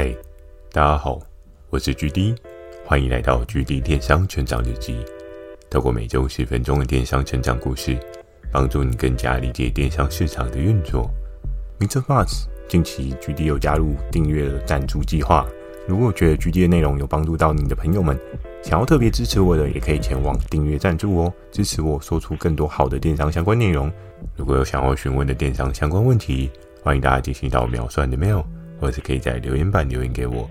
嗨，大家好，我是 GD，欢迎来到 GD 电商成长日记。透过每周十分钟的电商成长故事，帮助你更加理解电商市场的运作。Mr. Buzz，近期 GD 有加入订阅的赞助计划。如果觉得 GD 的内容有帮助到你的朋友们，想要特别支持我的，也可以前往订阅赞助哦，支持我说出更多好的电商相关内容。如果有想要询问的电商相关问题，欢迎大家进行到秒算的 mail。或是可以在留言板留言给我。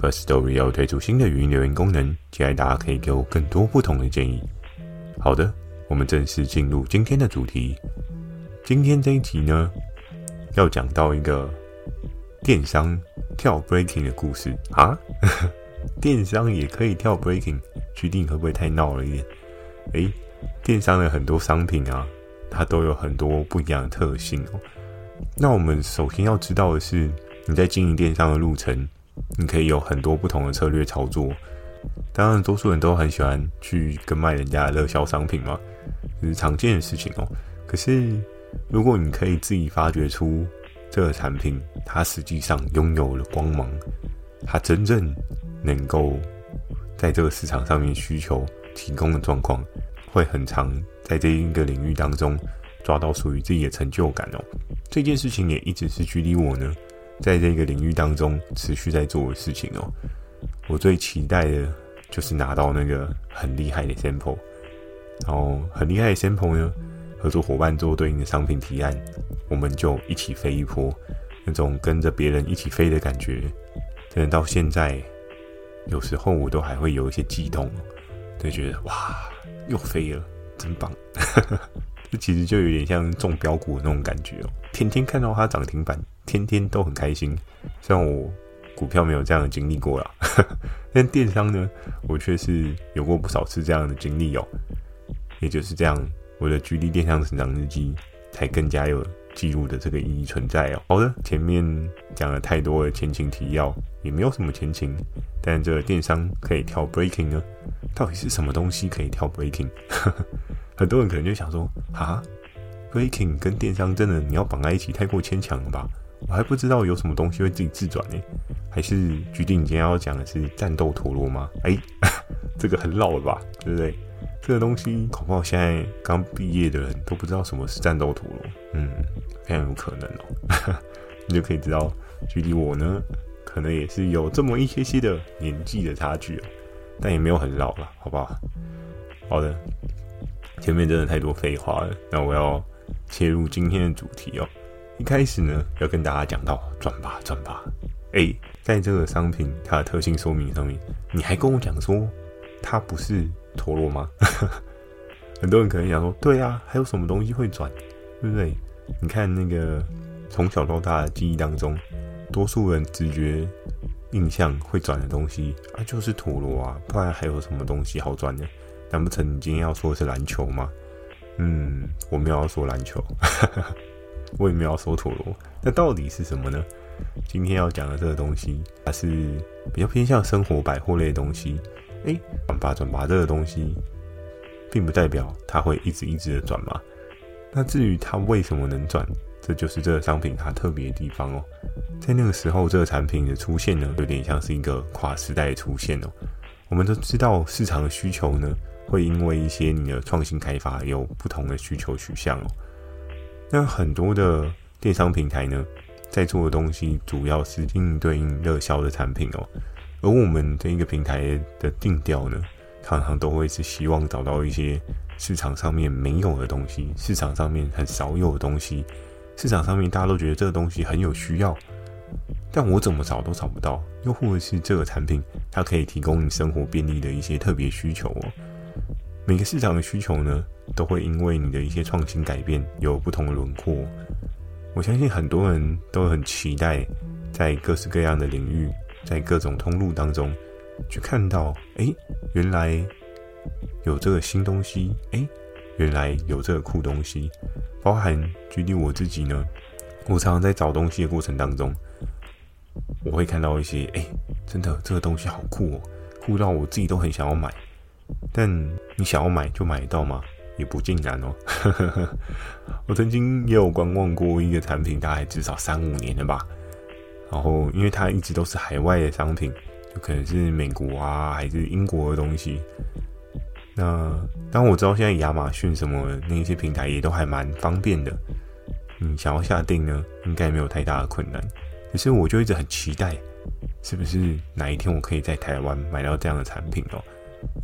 First Story 要推出新的语音留言功能，期待大家可以给我更多不同的建议。好的，我们正式进入今天的主题。今天这一集呢，要讲到一个电商跳 breaking 的故事啊。电商也可以跳 breaking，决定会不会太闹了一点？诶，电商的很多商品啊，它都有很多不一样的特性哦。那我们首先要知道的是。你在经营电商的路程，你可以有很多不同的策略操作。当然，多数人都很喜欢去跟卖人家的热销商品嘛，这是常见的事情哦。可是，如果你可以自己发掘出这个产品，它实际上拥有了光芒，它真正能够在这个市场上面需求提供的状况，会很常在这一个领域当中抓到属于自己的成就感哦。这件事情也一直是距离我呢。在这个领域当中持续在做的事情哦，我最期待的就是拿到那个很厉害的 sample，然后很厉害的 sample 呢，合作伙伴做对应的商品提案，我们就一起飞一波，那种跟着别人一起飞的感觉，真的到现在，有时候我都还会有一些激动，就觉得哇，又飞了，真棒。这其实就有点像中标股的那种感觉哦，天天看到它涨停板，天天都很开心。虽然我股票没有这样的经历过啦，但电商呢，我却是有过不少次这样的经历哦。也就是这样，我的 GD 电商成长日记才更加有记录的这个意义存在哦。好的，前面讲了太多的前情提要，也没有什么前情，但这个电商可以跳 breaking 呢？到底是什么东西可以跳 breaking？很多人可能就想说，啊，breaking 跟电商真的你要绑在一起太过牵强了吧？我还不知道有什么东西会自己自转呢，还是决定你今天要讲的是战斗陀螺吗？哎，这个很老了吧，对不对？这个东西恐怕现在刚毕业的人都不知道什么是战斗陀螺，嗯，非常有可能哦。你就可以知道，距离我呢，可能也是有这么一些些的年纪的差距哦，但也没有很老了，好不好？好的。前面真的太多废话了，那我要切入今天的主题哦。一开始呢，要跟大家讲到转吧转吧。哎，在这个商品它的特性说明上面，你还跟我讲说它不是陀螺吗？很多人可能想说，对啊，还有什么东西会转，对不对？你看那个从小到大的记忆当中，多数人直觉印象会转的东西啊，就是陀螺啊，不然还有什么东西好转的？难不成你今天要说的是篮球吗？嗯，我没有要说篮球，我也没有要说陀螺。那到底是什么呢？今天要讲的这个东西，它是比较偏向生活百货类的东西。诶，转吧转吧这个东西，并不代表它会一直一直的转嘛。那至于它为什么能转，这就是这个商品它特别的地方哦。在那个时候，这个产品的出现呢，有点像是一个跨时代的出现哦。我们都知道市场的需求呢。会因为一些你的创新开发有不同的需求取向哦。那很多的电商平台呢，在做的东西主要是应对应热销的产品哦。而我们这一个平台的定调呢，常常都会是希望找到一些市场上面没有的东西，市场上面很少有的东西，市场上面大家都觉得这个东西很有需要，但我怎么找都找不到。又或者是这个产品它可以提供你生活便利的一些特别需求哦。每个市场的需求呢，都会因为你的一些创新改变有不同的轮廓。我相信很多人都很期待，在各式各样的领域，在各种通路当中，去看到，哎，原来有这个新东西，哎，原来有这个酷东西。包含举例我自己呢，我常常在找东西的过程当中，我会看到一些，哎，真的这个东西好酷哦，酷到我自己都很想要买。但你想要买就买得到吗？也不尽然哦。我曾经也有观望过一个产品，大概至少三五年了吧。然后因为它一直都是海外的商品，就可能是美国啊还是英国的东西。那当我知道现在亚马逊什么那些平台也都还蛮方便的，你想要下定呢，应该没有太大的困难。可是我就一直很期待，是不是哪一天我可以在台湾买到这样的产品哦？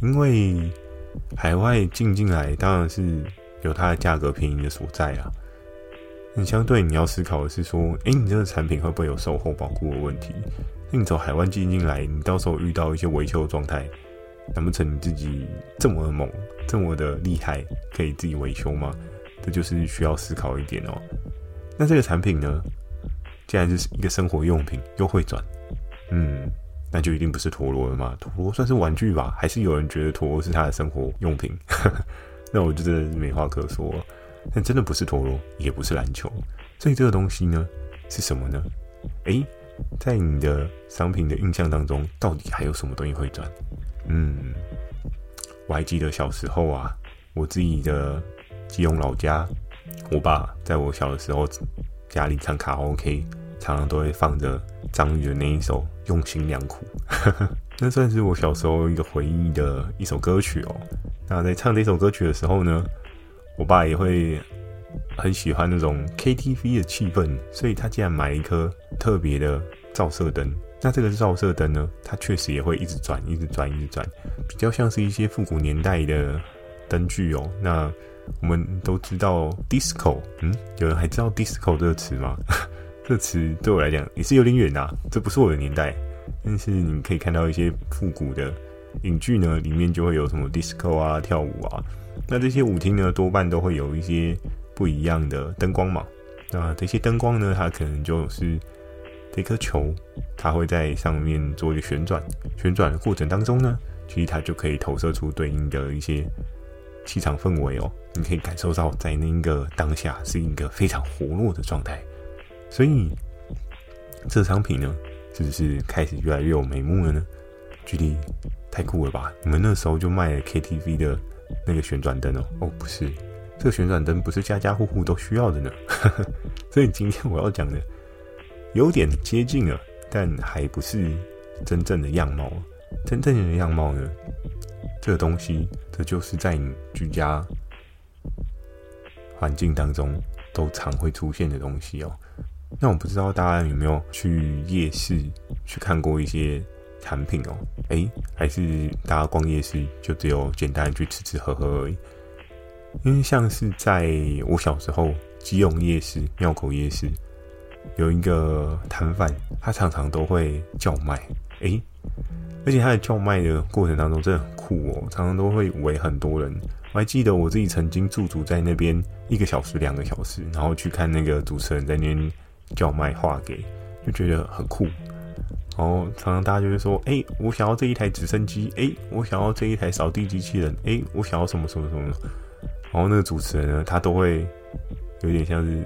因为海外进进来当然是有它的价格便宜的所在啊。你相对你要思考的是说，诶、你这个产品会不会有售后保护的问题？那你从海外进进来，你到时候遇到一些维修的状态，难不成你自己这么的猛，这么的厉害，可以自己维修吗？这就是需要思考一点哦。那这个产品呢？既然就是一个生活用品，又会转，嗯，那就一定不是陀螺了嘛？陀螺算是玩具吧？还是有人觉得陀螺是他的生活用品？那我就真的是没话可说。但真的不是陀螺，也不是篮球，所以这个东西呢，是什么呢？诶，在你的商品的印象当中，到底还有什么东西会转？嗯，我还记得小时候啊，我自己的基隆老家，我爸在我小的时候家里唱卡拉 OK。常常都会放着张宇的那一首《用心良苦》，那算是我小时候一个回忆的一首歌曲哦。那在唱这首歌曲的时候呢，我爸也会很喜欢那种 KTV 的气氛，所以他竟然买了一颗特别的照射灯。那这个照射灯呢，它确实也会一直转，一直转，一直转，比较像是一些复古年代的灯具哦。那我们都知道 disco，嗯，有人还知道 disco 这个词吗？这词对我来讲也是有点远呐，这不是我的年代。但是你可以看到一些复古的影剧呢，里面就会有什么 disco 啊、跳舞啊。那这些舞厅呢，多半都会有一些不一样的灯光嘛。那这些灯光呢，它可能就是这颗球，它会在上面做一个旋转。旋转的过程当中呢，其实它就可以投射出对应的一些气场氛围哦。你可以感受到在那个当下是一个非常活络的状态。所以，这商品呢，是不是开始越来越有眉目了呢？距离太酷了吧！你们那时候就卖了 KTV 的那个旋转灯哦？哦，不是，这个旋转灯不是家家户户都需要的呢。所以今天我要讲的有点接近了，但还不是真正的样貌。真正的样貌呢，这个东西，这就是在你居家环境当中都常会出现的东西哦。那我不知道大家有没有去夜市去看过一些产品哦？诶，还是大家逛夜市就只有简单去吃吃喝喝而已？因为像是在我小时候，基隆夜市、庙口夜市有一个摊贩，他常常都会叫卖，诶，而且他的叫卖的过程当中真的很酷哦，常常都会围很多人。我还记得我自己曾经驻足在那边一个小时、两个小时，然后去看那个主持人在那边。叫卖画给，就觉得很酷。然后常常大家就会说：“哎、我想要这一台直升机，哎、我想要这一台扫地机器人，哎、我想要什么什么什么。”然后那个主持人呢，他都会有点像是，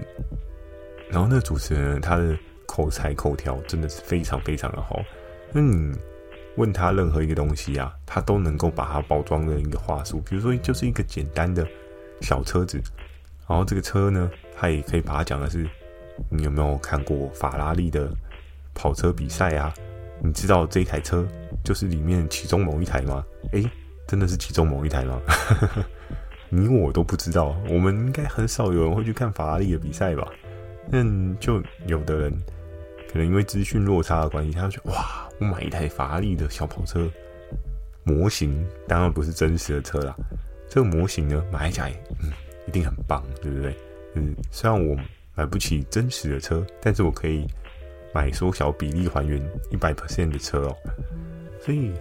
然后那个主持人呢，他的口才口条真的是非常非常的好。那你问他任何一个东西啊，他都能够把它包装的一个话术，比如说就是一个简单的小车子，然后这个车呢，他也可以把它讲的是。你有没有看过法拉利的跑车比赛啊？你知道这台车就是里面其中某一台吗？诶，真的是其中某一台吗？你我都不知道，我们应该很少有人会去看法拉利的比赛吧？嗯就有的人可能因为资讯落差的关系，他就觉得哇，我买一台法拉利的小跑车模型，当然不是真实的车啦。这个模型呢，买起来嗯，一定很棒，对不对？嗯，虽然我。买不起真实的车，但是我可以买缩小比例还原一百 percent 的车哦。所以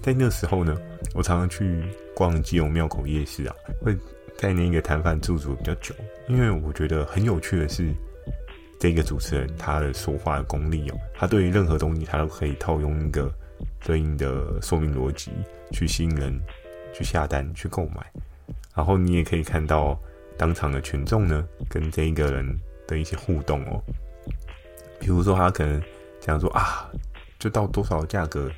在那时候呢，我常常去逛基隆庙口夜市啊，会在那个摊贩驻足比较久，因为我觉得很有趣的是，这个主持人他的说话的功力哦，他对于任何东西他都可以套用一个对应的说明逻辑去吸引人去下单去购买，然后你也可以看到当场的群众呢跟这一个人。的一些互动哦，比如说他可能讲说啊，就到多少价格，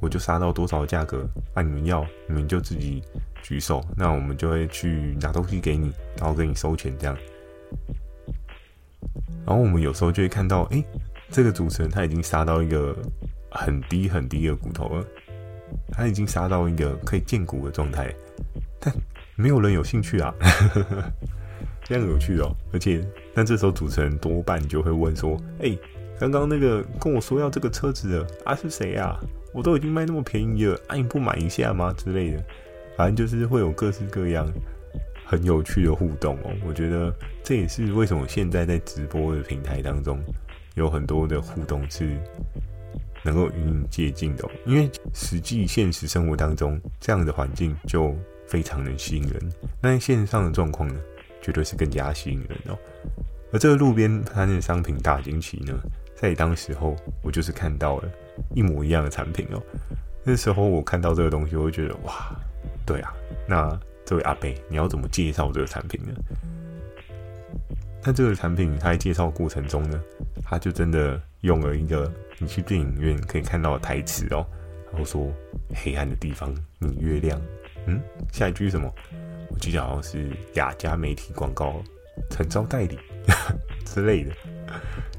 我就杀到多少价格，那、你们要你们就自己举手，那我们就会去拿东西给你，然后给你收钱这样。然后我们有时候就会看到，哎，这个主持人他已经杀到一个很低很低的骨头了，他已经杀到一个可以见骨的状态，但没有人有兴趣啊，这样有趣哦。而且，那这时候主持人多半就会问说：“哎、刚刚那个跟我说要这个车子的啊是谁啊？我都已经卖那么便宜了，啊你不买一下吗？”之类的，反正就是会有各式各样。很有趣的互动哦，我觉得这也是为什么现在在直播的平台当中有很多的互动是能够与你接近的哦，因为实际现实生活当中这样的环境就非常能吸引人，那线上的状况呢，绝对是更加吸引人哦。而这个路边摊的商品大惊奇呢，在当时候我就是看到了一模一样的产品哦，那时候我看到这个东西，我会觉得哇，对啊，那。这位阿贝，你要怎么介绍这个产品呢？那这个产品，他在介绍过程中呢，他就真的用了一个你去电影院可以看到的台词哦，然后说：“黑暗的地方，你越亮。”嗯，下一句是什么？我记得好像是雅加媒体广告，诚招代理 之类的。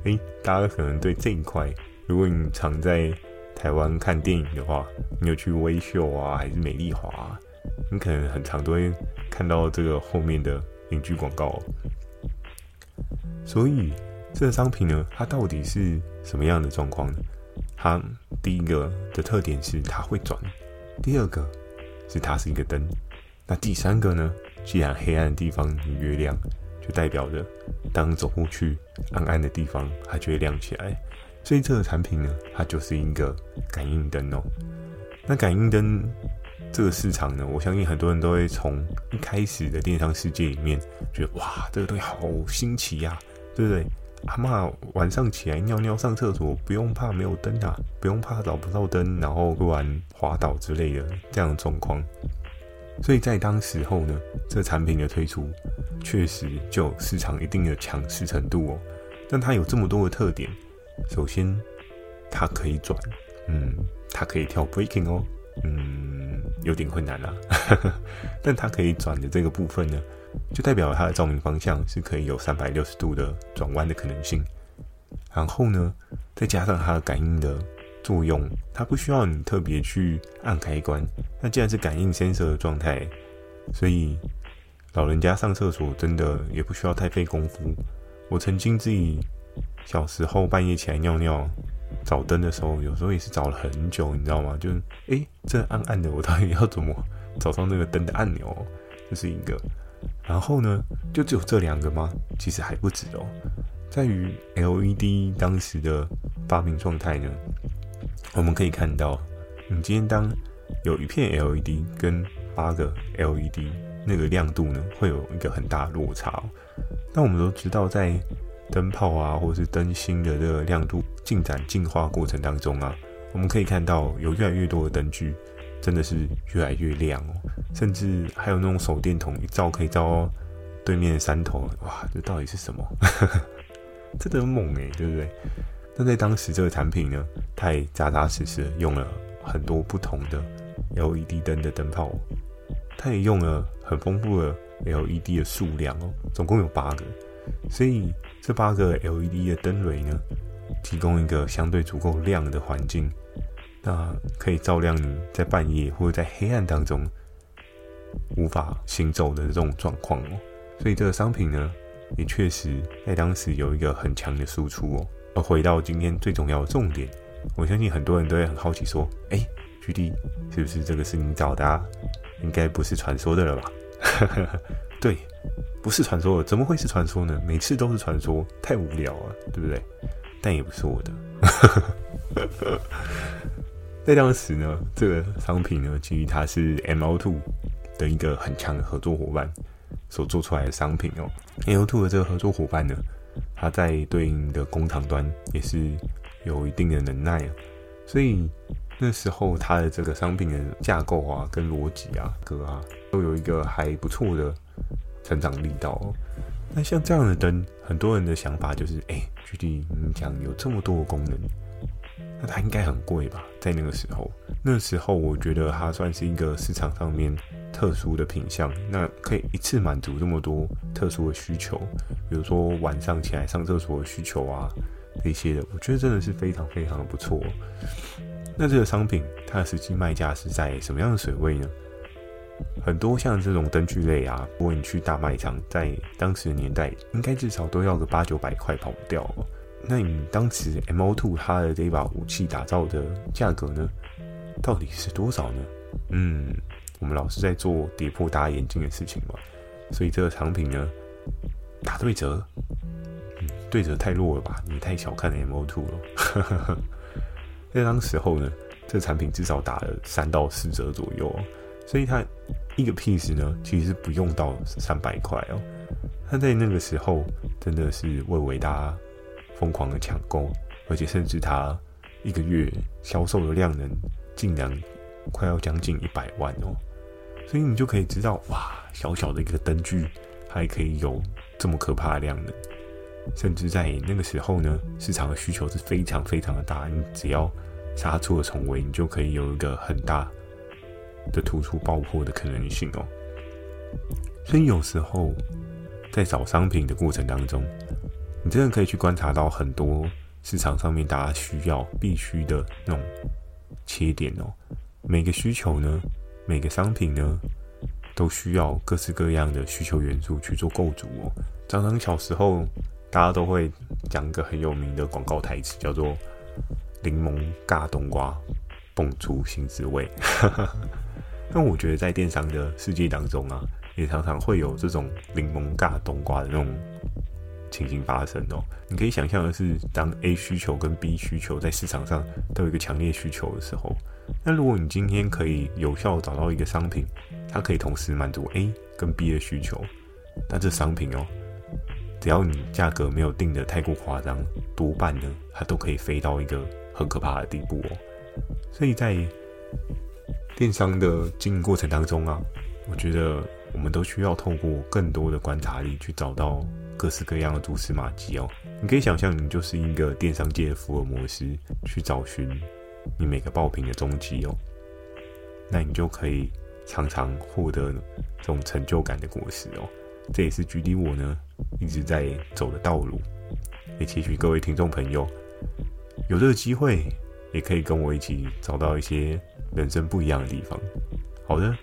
诶，大家可能对这一块，如果你常在台湾看电影的话，你有去微秀啊，还是美丽华啊？你可能很常都会看到这个后面的影剧广告，所以这个商品呢，它到底是什么样的状况呢？它第一个的特点是它会转，第二个是它是一个灯，那第三个呢？既然黑暗的地方你越亮，就代表着当走过去暗暗的地方，它就会亮起来。所以这个产品呢，它就是一个感应灯哦。那感应灯。这个市场呢，我相信很多人都会从一开始的电商世界里面觉得哇，这个东西好新奇呀，对不对？阿嬷晚上起来尿尿上厕所不用怕没有灯啊，不用怕找不到灯，然后突然滑倒之类的这样的状况。所以在当时候呢，这产品的推出确实就有市场一定的强势程度哦。但它有这么多的特点，首先它可以转，嗯，它可以跳 breaking 哦，嗯。有点困难啦，但它可以转的这个部分呢，就代表它的照明方向是可以有三百六十度的转弯的可能性。然后呢，再加上它的感应的作用，它不需要你特别去按开关。那既然是感应伸手的状态，所以老人家上厕所真的也不需要太费功夫。我曾经自己小时候半夜起来尿尿。找灯的时候，有时候也是找了很久，你知道吗？就是，诶，这暗暗的，我到底要怎么找到那个灯的按钮？这是一个。然后呢，就只有这两个吗？其实还不止哦。在于 LED 当时的发明状态呢，我们可以看到，你今天当有一片 LED 跟八个 LED，那个亮度呢，会有一个很大的落差。那我们都知道，在灯泡啊，或者是灯芯的这个亮度进展进化过程当中啊，我们可以看到有越来越多的灯具真的是越来越亮哦，甚至还有那种手电筒一照可以照到对面的山头，哇，这到底是什么？真的很猛诶、对不对？那在当时这个产品呢，它也扎扎实实用了很多不同的 LED 灯的灯泡，它也用了很丰富的 LED 的数量哦，总共有八个。所以这八个 LED 的灯蕊呢，提供一个相对足够亮的环境，那可以照亮你在半夜或者在黑暗当中无法行走的这种状况哦。所以这个商品呢，也确实在当时有一个很强的输出哦。而回到今天最重要的重点，我相信很多人都会很好奇说：“哎，GD 是不是这个是你找的啊？应该不是传说的了吧？” 对。不是传说，怎么会是传说呢？每次都是传说，太无聊了，对不对？但也不是我的。在当时呢，这个商品呢，其实它是 MO2 的一个很强的合作伙伴所做出来的商品哦。MO2 的这个合作伙伴呢，它在对应的工厂端也是有一定的能耐啊，所以那时候它的这个商品的架构啊、跟逻辑啊、格啊，都有一个还不错的。成长力道，那像这样的灯，很多人的想法就是，哎、欸，具体你讲有这么多功能，那它应该很贵吧？在那个时候，那时候我觉得它算是一个市场上面特殊的品相，那可以一次满足这么多特殊的需求，比如说晚上起来上厕所的需求啊，这些的，我觉得真的是非常非常的不错。那这个商品它的实际卖价是在什么样的水位呢？很多像这种灯具类啊，如果你去大卖场，在当时的年代，应该至少都要个八九百块跑不掉。那你当时 M02 它的这一把武器打造的价格呢，到底是多少呢？嗯，我们老是在做跌破大家眼镜的事情嘛，所以这个产品呢，打对折，嗯，对折太弱了吧？你太小看 M02 了。在当时候呢，这产品至少打了三到四折左右，哦所以它一个 piece 呢，其实不用到三百块哦。它在那个时候真的是为为大家疯狂的抢购，而且甚至它一个月销售的量能竟然快要将近一百万哦。所以你就可以知道，哇，小小的一个灯具还可以有这么可怕的量能。甚至在那个时候呢，市场的需求是非常非常的大，你只要杀出了重围，你就可以有一个很大的突出爆破的可能性哦。所以有时候在找商品的过程当中，你真的可以去观察到很多市场上面大家需要必须的那种切点哦。每个需求呢，每个商品呢，都需要各式各样的需求元素去做构筑哦。常常小时候。大家都会讲一个很有名的广告台词，叫做“柠檬尬冬瓜，蹦出新滋味”。但我觉得在电商的世界当中啊，也常常会有这种柠檬尬冬瓜的那种情形发生哦。你可以想象的是，当 A 需求跟 B 需求在市场上都有一个强烈需求的时候，那如果你今天可以有效找到一个商品，它可以同时满足 A 跟 B 的需求，那这商品哦。只要你价格没有定得太过夸张，多半呢，它都可以飞到一个很可怕的地步哦。所以在电商的经营过程当中啊，我觉得我们都需要透过更多的观察力去找到各式各样的蛛丝马迹哦。你可以想象，你就是一个电商界的福尔摩斯，去找寻你每个爆品的踪迹哦。那你就可以常常获得这种成就感的果实哦。这也是距离我呢。一直在走的道路，也期许各位听众朋友有这个机会，也可以跟我一起找到一些人生不一样的地方。好的，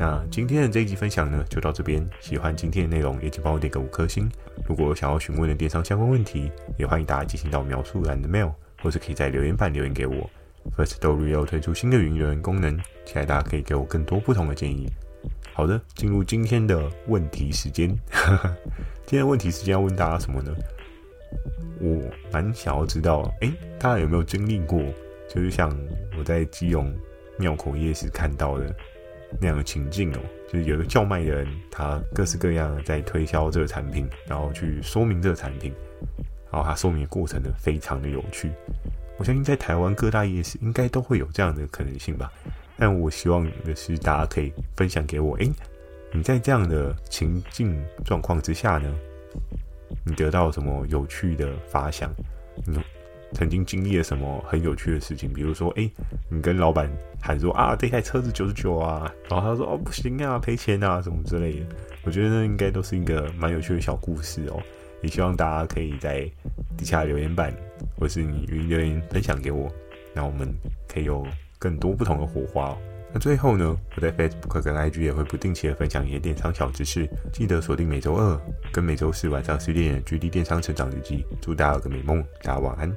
那今天的这一集分享呢，就到这边。喜欢今天的内容，也请帮我点个五颗星。如果有想要询问的电商相关问题，也欢迎大家进行到描述栏的 mail，或是可以在留言板留言给我。Firstory 要推出新的云留言功能，期待大家可以给我更多不同的建议。好的，进入今天的问题时间。今天的问题时间要问大家什么呢？我蛮想要知道，哎，大家有没有经历过，就是像我在基隆庙口夜市看到的那样的情境哦，就是有个叫卖的人，他各式各样的在推销这个产品，然后去说明这个产品，然后他说明的过程呢，非常的有趣。我相信在台湾各大夜市应该都会有这样的可能性吧。但我希望的是，大家可以分享给我。诶，你在这样的情境状况之下呢，你得到什么有趣的发想？你曾经经历了什么很有趣的事情？比如说，诶，你跟老板喊说啊，这台车子九十九啊，然后他说哦，不行啊，赔钱啊，什么之类的。我觉得那应该都是一个蛮有趣的小故事哦。也希望大家可以在底下留言板，或是你语音留言分享给我，那我们可以有。更多不同的火花哦。那最后呢，我在 Facebook 跟 IG 也会不定期的分享一些电商小知识，记得锁定每周二跟每周四晚上十点的《GD 电商成长日记》。祝大家有个美梦，大家晚安。